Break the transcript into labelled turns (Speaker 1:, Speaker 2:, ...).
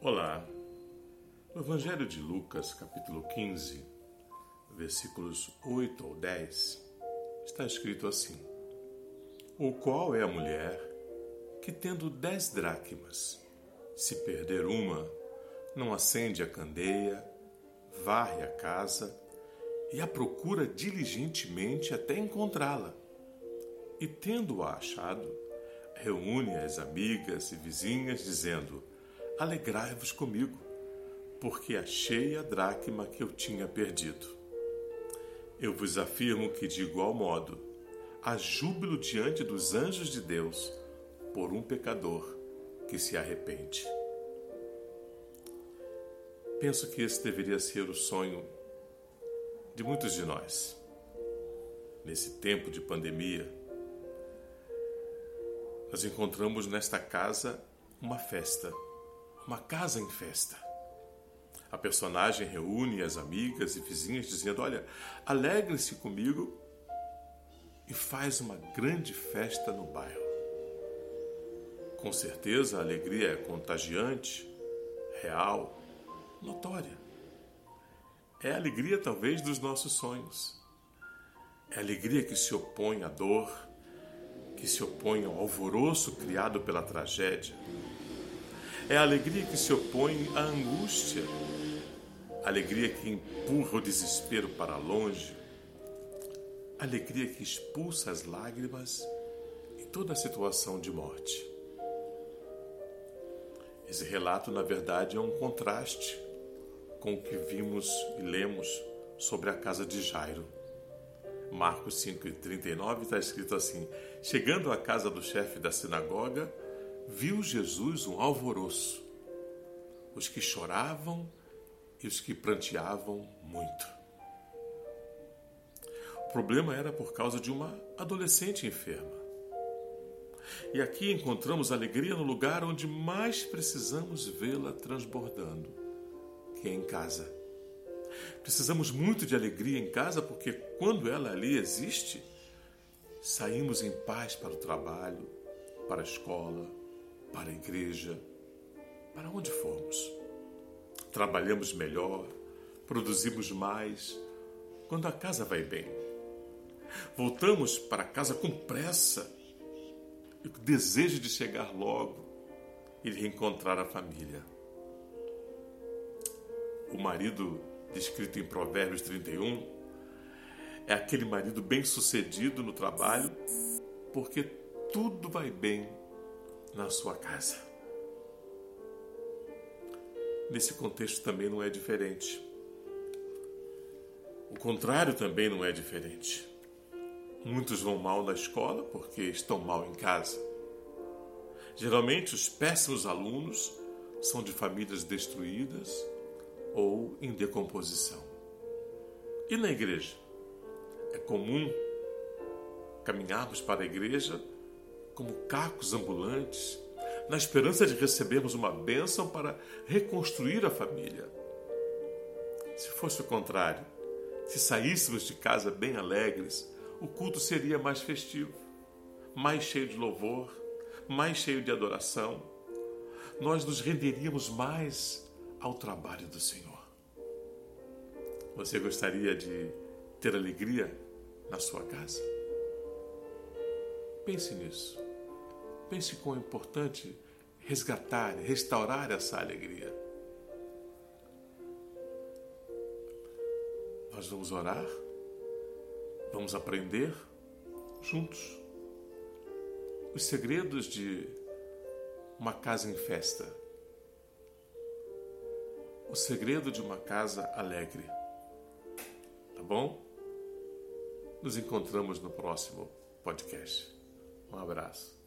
Speaker 1: Olá. No Evangelho de Lucas, capítulo 15, versículos 8 ao 10, está escrito assim: O qual é a mulher que, tendo dez dracmas, se perder uma, não acende a candeia, varre a casa e a procura diligentemente até encontrá-la. E tendo-a achado, reúne as amigas e vizinhas, dizendo: Alegrai-vos comigo, porque achei a dracma que eu tinha perdido. Eu vos afirmo que, de igual modo, há júbilo diante dos anjos de Deus por um pecador que se arrepende. Penso que esse deveria ser o sonho de muitos de nós. Nesse tempo de pandemia, nós encontramos nesta casa uma festa uma casa em festa. A personagem reúne as amigas e vizinhas dizendo: Olha, alegre-se comigo e faz uma grande festa no bairro. Com certeza a alegria é contagiante, real, notória. É a alegria, talvez, dos nossos sonhos. É a alegria que se opõe à dor, que se opõe ao alvoroço criado pela tragédia é a alegria que se opõe à angústia, alegria que empurra o desespero para longe, alegria que expulsa as lágrimas em toda a situação de morte. Esse relato, na verdade, é um contraste com o que vimos e lemos sobre a casa de Jairo. Marcos 5,39 está escrito assim: Chegando à casa do chefe da sinagoga, viu Jesus um alvoroço, os que choravam e os que pranteavam muito. O problema era por causa de uma adolescente enferma. E aqui encontramos alegria no lugar onde mais precisamos vê-la transbordando, que é em casa. Precisamos muito de alegria em casa porque quando ela ali existe, saímos em paz para o trabalho, para a escola, para a igreja, para onde formos. Trabalhamos melhor, produzimos mais, quando a casa vai bem. Voltamos para casa com pressa e o desejo de chegar logo e reencontrar a família. O marido descrito em Provérbios 31 é aquele marido bem-sucedido no trabalho porque tudo vai bem na sua casa. Nesse contexto também não é diferente. O contrário também não é diferente. Muitos vão mal na escola porque estão mal em casa. Geralmente, os péssimos alunos são de famílias destruídas ou em decomposição. E na igreja? É comum caminharmos para a igreja como cacos ambulantes, na esperança de recebermos uma bênção para reconstruir a família. Se fosse o contrário, se saíssemos de casa bem alegres, o culto seria mais festivo, mais cheio de louvor, mais cheio de adoração. Nós nos renderíamos mais ao trabalho do Senhor. Você gostaria de ter alegria na sua casa? Pense nisso. Pense quão é importante resgatar, restaurar essa alegria. Nós vamos orar, vamos aprender juntos os segredos de uma casa em festa, o segredo de uma casa alegre. Tá bom? Nos encontramos no próximo podcast. Um abraço.